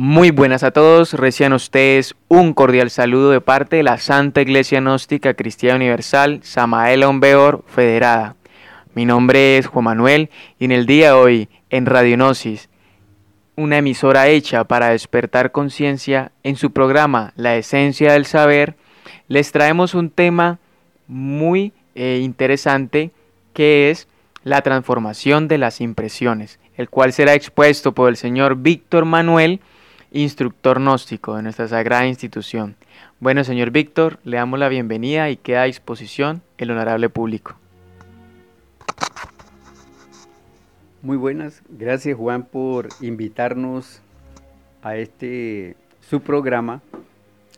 Muy buenas a todos, reciban ustedes un cordial saludo de parte de la Santa Iglesia Gnóstica Cristiana Universal Samael Ombeor Federada. Mi nombre es Juan Manuel y en el día de hoy, en Radionosis, una emisora hecha para despertar conciencia, en su programa La Esencia del Saber, les traemos un tema muy eh, interesante que es la transformación de las impresiones, el cual será expuesto por el señor Víctor Manuel, instructor gnóstico de nuestra sagrada institución. Bueno, señor Víctor, le damos la bienvenida y queda a disposición el honorable público. Muy buenas, gracias Juan por invitarnos a este su programa,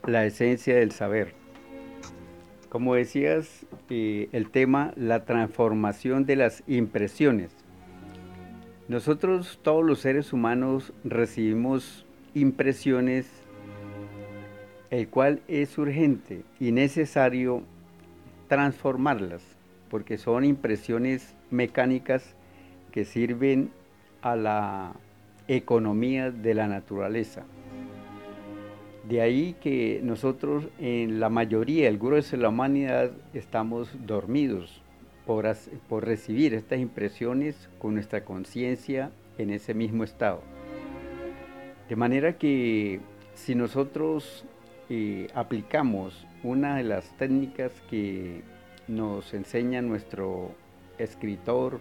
La Esencia del Saber. Como decías, eh, el tema, la transformación de las impresiones. Nosotros, todos los seres humanos, recibimos impresiones, el cual es urgente y necesario transformarlas, porque son impresiones mecánicas que sirven a la economía de la naturaleza. De ahí que nosotros en la mayoría, el grueso de la humanidad, estamos dormidos por, por recibir estas impresiones con nuestra conciencia en ese mismo estado. De manera que si nosotros eh, aplicamos una de las técnicas que nos enseña nuestro escritor,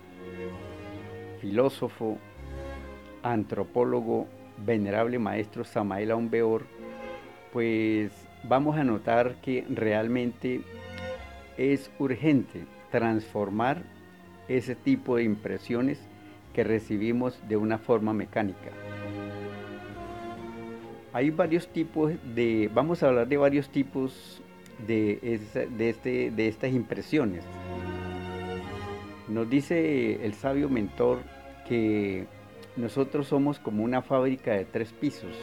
filósofo, antropólogo, venerable maestro Samael Aumbeor, pues vamos a notar que realmente es urgente transformar ese tipo de impresiones que recibimos de una forma mecánica. Hay varios tipos de, vamos a hablar de varios tipos de, de, este, de estas impresiones. Nos dice el sabio mentor que nosotros somos como una fábrica de tres pisos.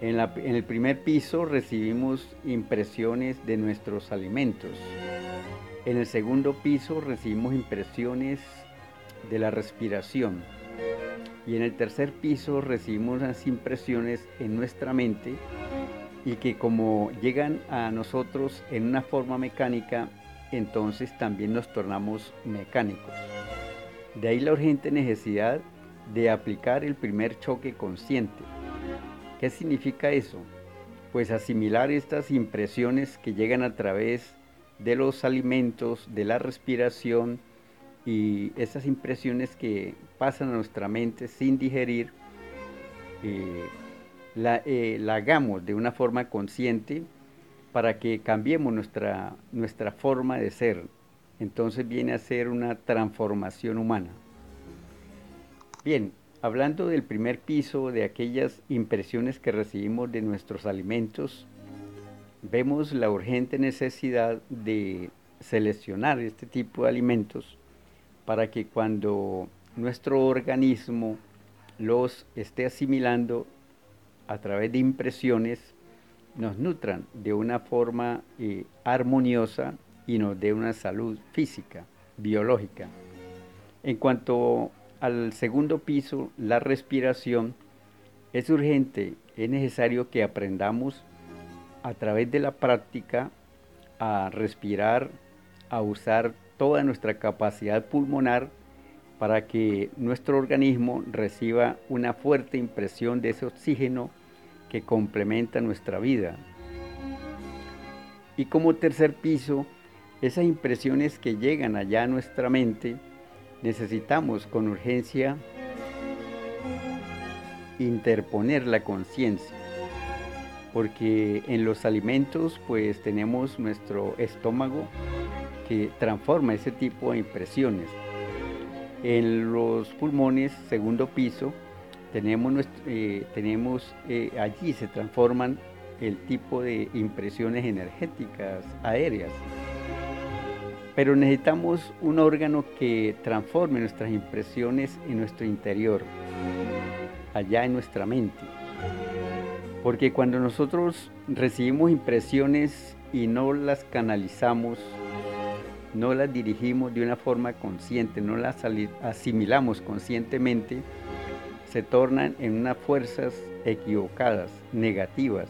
En, el primer piso recibimos impresiones de nuestros alimentos. En el segundo piso recibimos impresiones de la respiración. Y en el tercer piso recibimos las impresiones en nuestra mente y que como llegan a nosotros en una forma mecánica, entonces también nos tornamos mecánicos. De ahí la urgente necesidad de aplicar el primer choque consciente. ¿Qué significa eso? Pues asimilar estas impresiones que llegan a través de los alimentos, de la respiración y esas impresiones que pasan a nuestra mente sin digerir, eh, la, eh, la hagamos de una forma consciente para que cambiemos nuestra, nuestra forma de ser. Entonces viene a ser una transformación humana. Bien, hablando del primer piso, de aquellas impresiones que recibimos de nuestros alimentos, vemos la urgente necesidad de seleccionar este tipo de alimentos para que cuando nuestro organismo los esté asimilando a través de impresiones, nos nutran de una forma eh, armoniosa y nos dé una salud física, biológica. En cuanto al segundo piso, la respiración, es urgente, es necesario que aprendamos a través de la práctica a respirar, a usar toda nuestra capacidad pulmonar para que nuestro organismo reciba una fuerte impresión de ese oxígeno que complementa nuestra vida. Y como tercer piso, esas impresiones que llegan allá a nuestra mente, necesitamos con urgencia interponer la conciencia, porque en los alimentos pues tenemos nuestro estómago que transforma ese tipo de impresiones. En los pulmones, segundo piso, tenemos, eh, eh, allí se transforman el tipo de impresiones energéticas aéreas. Pero necesitamos un órgano que transforme nuestras impresiones en nuestro interior, allá en nuestra mente. Porque cuando nosotros recibimos impresiones y no las canalizamos, no las dirigimos de una forma consciente, no las asimilamos conscientemente, se tornan en unas fuerzas equivocadas, negativas,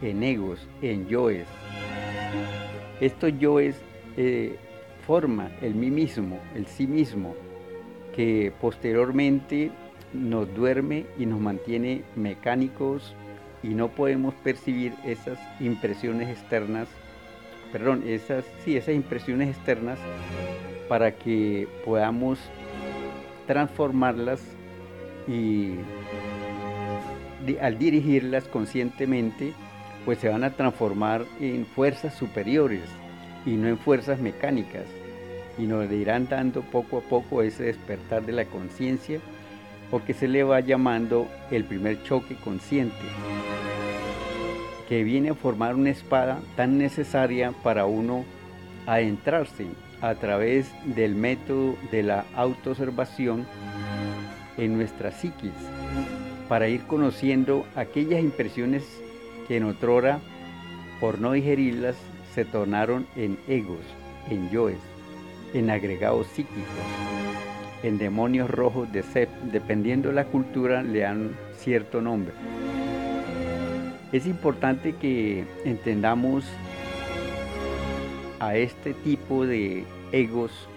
en egos, en yoes. Estos yoes eh, forma el mí mismo, el sí mismo, que posteriormente nos duerme y nos mantiene mecánicos y no podemos percibir esas impresiones externas, perdón, esas, sí, esas impresiones externas para que podamos transformarlas y al dirigirlas conscientemente, pues se van a transformar en fuerzas superiores y no en fuerzas mecánicas. Y nos irán dando poco a poco ese despertar de la conciencia o que se le va llamando el primer choque consciente, que viene a formar una espada tan necesaria para uno adentrarse a través del método de la autoobservación en nuestra psiquis, para ir conociendo aquellas impresiones que en otrora, por no digerirlas, se tornaron en egos, en yoes, en agregados psíquicos, en demonios rojos de sep, dependiendo de la cultura le dan cierto nombre. Es importante que entendamos a este tipo de egos,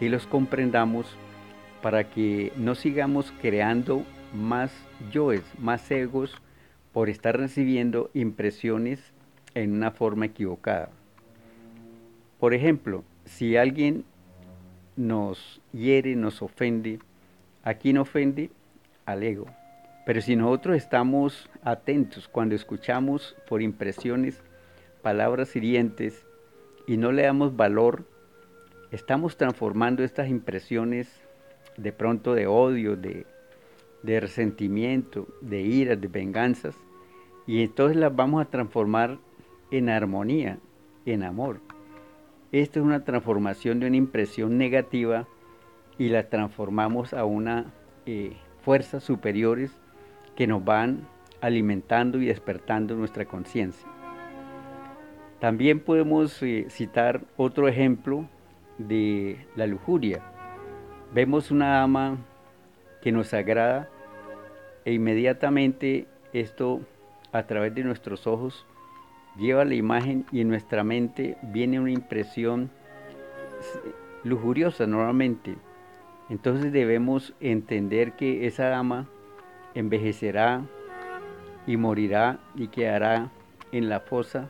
que los comprendamos para que no sigamos creando más yoes, más egos, por estar recibiendo impresiones en una forma equivocada. Por ejemplo, si alguien nos hiere, nos ofende, ¿a quién ofende? Al ego. Pero si nosotros estamos atentos cuando escuchamos por impresiones palabras hirientes y no le damos valor, estamos transformando estas impresiones de pronto de odio, de, resentimiento, de ira, de venganzas, y entonces las vamos a transformar en armonía, en amor. Esta es una transformación de una impresión negativa y la transformamos a una eh, fuerzas superiores que nos van alimentando y despertando nuestra conciencia. También podemos eh, citar otro ejemplo de la lujuria. Vemos una dama que nos agrada e inmediatamente esto a través de nuestros ojos lleva la imagen y en nuestra mente viene una impresión lujuriosa normalmente. Entonces debemos entender que esa dama envejecerá y morirá y quedará en la fosa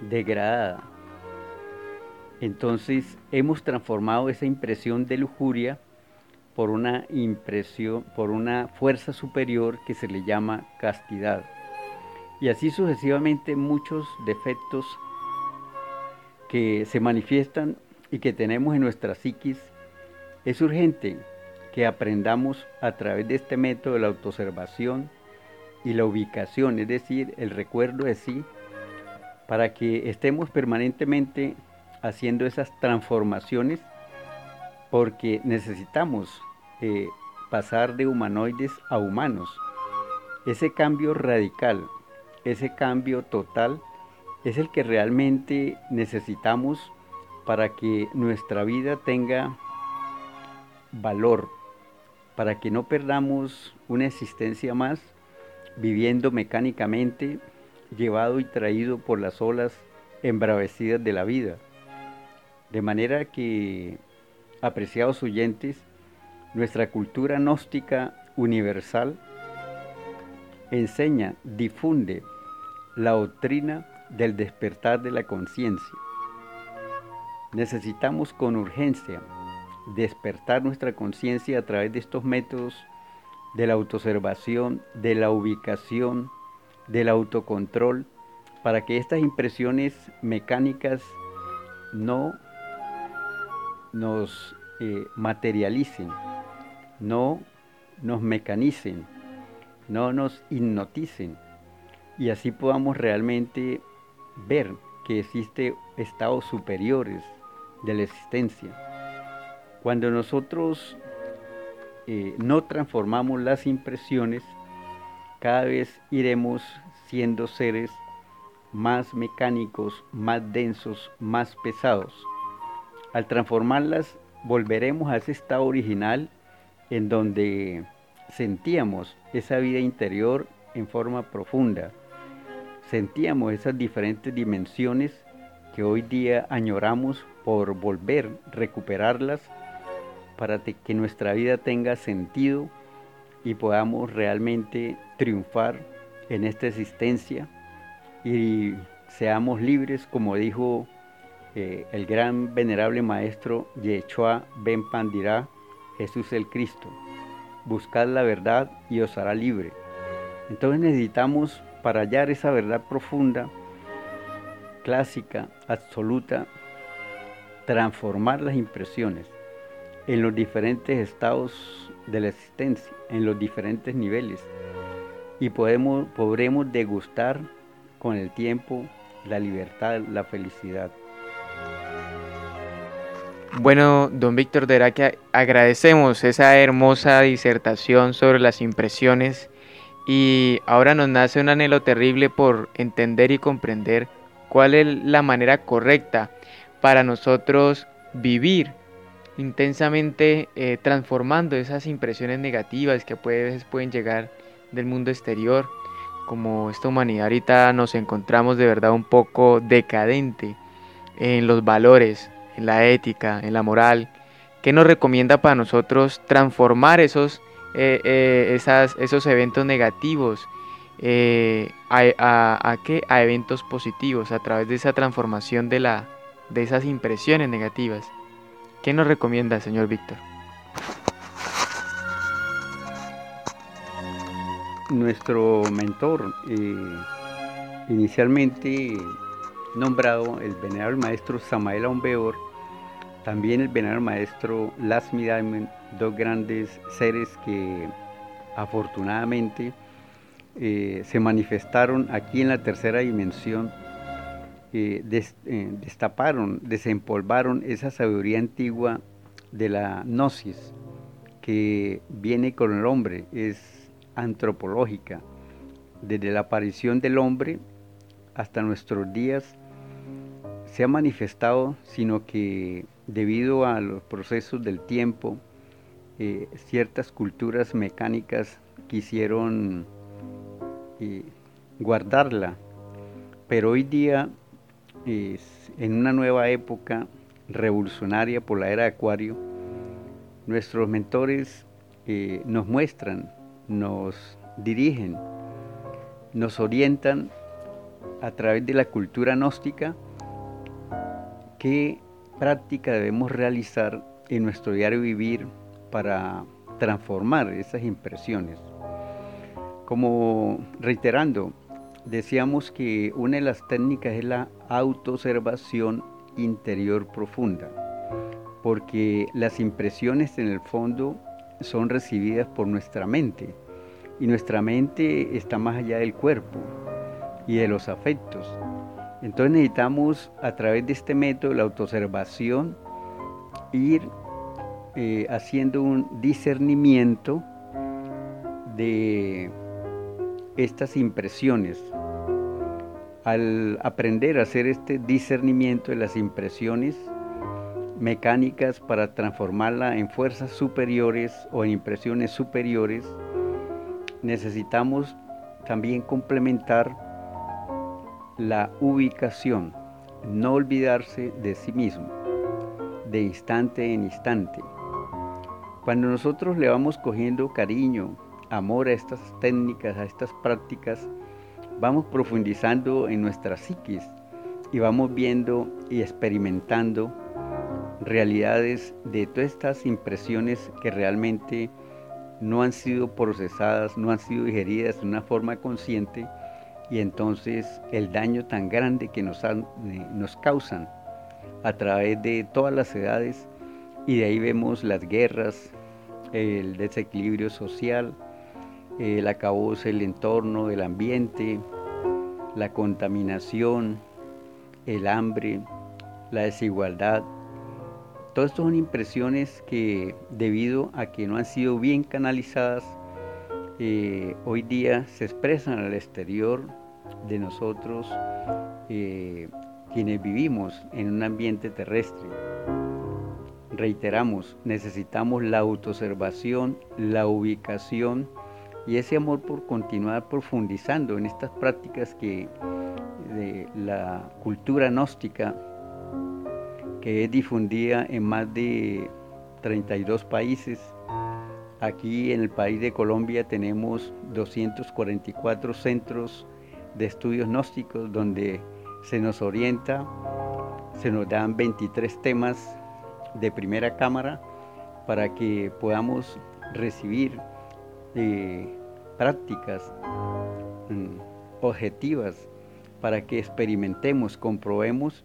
degradada. Entonces hemos transformado esa impresión de lujuria por una impresión, por una fuerza superior que se le llama castidad y así sucesivamente muchos defectos que se manifiestan y que tenemos en nuestra psiquis, es urgente que aprendamos a través de este método de la autoobservación y la ubicación, es decir, el recuerdo de sí, para que estemos permanentemente haciendo esas transformaciones, porque necesitamos eh, pasar de humanoides a humanos. Ese cambio radical ese cambio total es el que realmente necesitamos para que nuestra vida tenga valor, para que no perdamos una existencia más viviendo mecánicamente, llevado y traído por las olas embravecidas de la vida. De manera que, apreciados oyentes, nuestra cultura gnóstica universal enseña, difunde la doctrina del despertar de la conciencia. Necesitamos con urgencia despertar nuestra conciencia a través de estos métodos de la autoobservación, de la ubicación, del autocontrol, para que estas impresiones mecánicas no nos eh, materialicen, no nos mecanicen, no nos hipnoticen y así podamos realmente ver que existe estados superiores de la existencia. Cuando nosotros eh, no transformamos las impresiones, cada vez iremos siendo seres más mecánicos, más densos, más pesados. Al transformarlas, volveremos a ese estado original en donde sentíamos esa vida interior en forma profunda. Sentíamos esas diferentes dimensiones que hoy día añoramos por volver, recuperarlas para que nuestra vida tenga sentido y podamos realmente triunfar en esta existencia y seamos libres, como dijo eh, el gran venerable maestro Yeshua Ben Pandirá, Jesús el Cristo. Buscad la verdad y os hará libre. Entonces necesitamos, para hallar esa verdad profunda, clásica, absoluta, transformar las impresiones en los diferentes estados de la existencia, en los diferentes niveles. Y podemos, podremos degustar con el tiempo la libertad, la felicidad. Bueno, don Víctor de que agradecemos esa hermosa disertación sobre las impresiones y ahora nos nace un anhelo terrible por entender y comprender cuál es la manera correcta para nosotros vivir intensamente eh, transformando esas impresiones negativas que puede, veces pueden llegar del mundo exterior. Como esta humanidad ahorita nos encontramos de verdad un poco decadente en los valores, en la ética, en la moral. ¿Qué nos recomienda para nosotros transformar esos, eh, eh, esas, esos eventos negativos a, a, a eventos positivos a través de esa transformación de, la, de esas impresiones negativas? ¿Qué nos recomienda, señor Víctor? Nuestro mentor, eh, inicialmente nombrado el venerable maestro Samael Aumbeor, también el venerable maestro Lasmi Diamond, dos grandes seres que afortunadamente eh, se manifestaron aquí en la tercera dimensión eh, destaparon, desempolvaron esa sabiduría antigua de la gnosis que viene con el hombre, es antropológica. Desde la aparición del hombre hasta nuestros días se ha manifestado, sino que debido a los procesos del tiempo, eh, ciertas culturas mecánicas quisieron eh, guardarla, pero hoy día en una nueva época revolucionaria por la era de Acuario, nuestros mentores eh, nos muestran, nos dirigen, nos orientan a través de la cultura gnóstica qué práctica debemos realizar en nuestro diario vivir para transformar esas impresiones. Como reiterando, decíamos que una de las técnicas es la autoobservación interior profunda, porque las impresiones en el fondo son recibidas por nuestra mente y nuestra mente está más allá del cuerpo y de los afectos. Entonces necesitamos a través de este método, la autoobservación, ir eh, haciendo un discernimiento de estas impresiones. Al aprender a hacer este discernimiento de las impresiones mecánicas para transformarla en fuerzas superiores o en impresiones superiores, necesitamos también complementar la ubicación, no olvidarse de sí mismo, de instante en instante. Cuando nosotros le vamos cogiendo cariño, amor a estas técnicas, a estas prácticas, vamos profundizando en nuestra psiquis y vamos viendo y experimentando realidades de todas estas impresiones que realmente no han sido procesadas, no han sido digeridas de una forma consciente y entonces el daño tan grande que nos, eh, nos causan a través de todas las edades y de ahí vemos las guerras, el desequilibrio social, el acabose el entorno, el ambiente, la contaminación, el hambre, la desigualdad. Todo esto son impresiones que debido a que no han sido bien canalizadas, eh, hoy día se expresan al exterior de nosotros eh, quienes vivimos en un ambiente terrestre. reiteramos, necesitamos la autoobservación, la ubicación y ese amor por continuar profundizando en estas prácticas que de la cultura gnóstica que es difundida en más de 32 países. Aquí en el país de Colombia tenemos 244 centros de estudios gnósticos donde se nos orienta, se nos dan 23 temas de primera cámara para que podamos recibir eh, prácticas mm, objetivas, para que experimentemos, comprobemos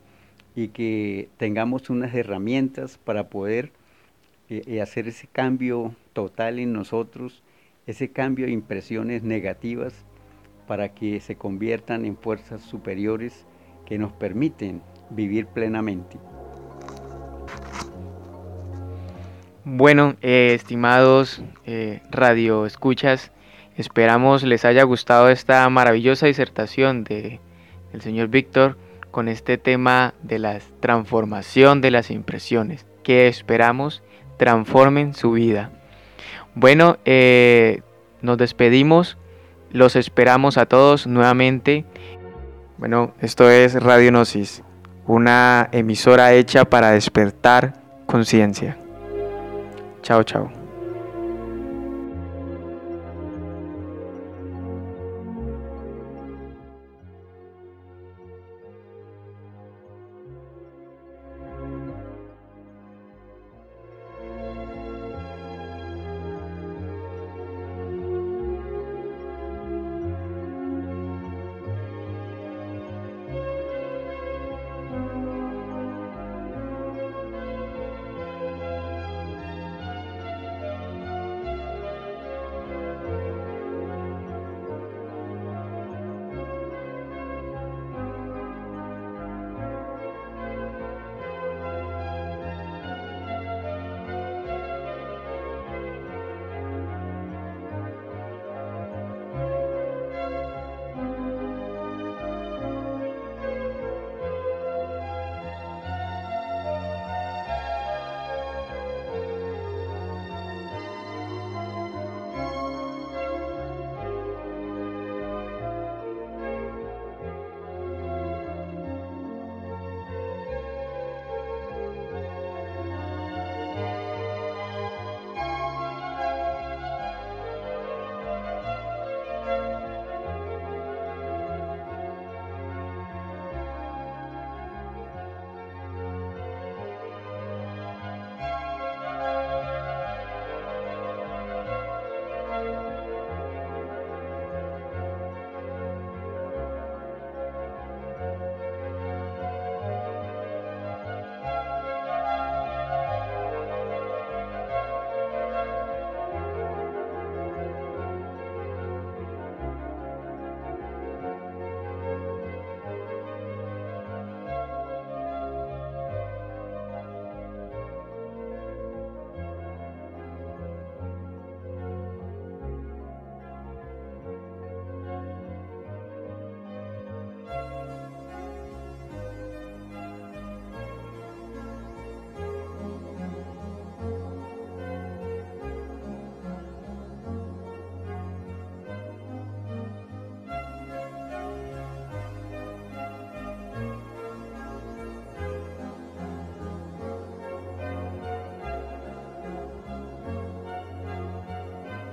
y que tengamos unas herramientas para poder eh, eh, hacer ese cambio total en nosotros, ese cambio de impresiones negativas para que se conviertan en fuerzas superiores que nos permiten vivir plenamente. Bueno, eh, estimados radio escuchas, esperamos les haya gustado esta maravillosa disertación de el señor Víctor con este tema de la transformación de las impresiones que esperamos transformen su vida. Bueno, eh, nos despedimos, los esperamos a todos nuevamente. Bueno, esto es Radio Gnosis, una emisora hecha para despertar conciencia. Chao, chao.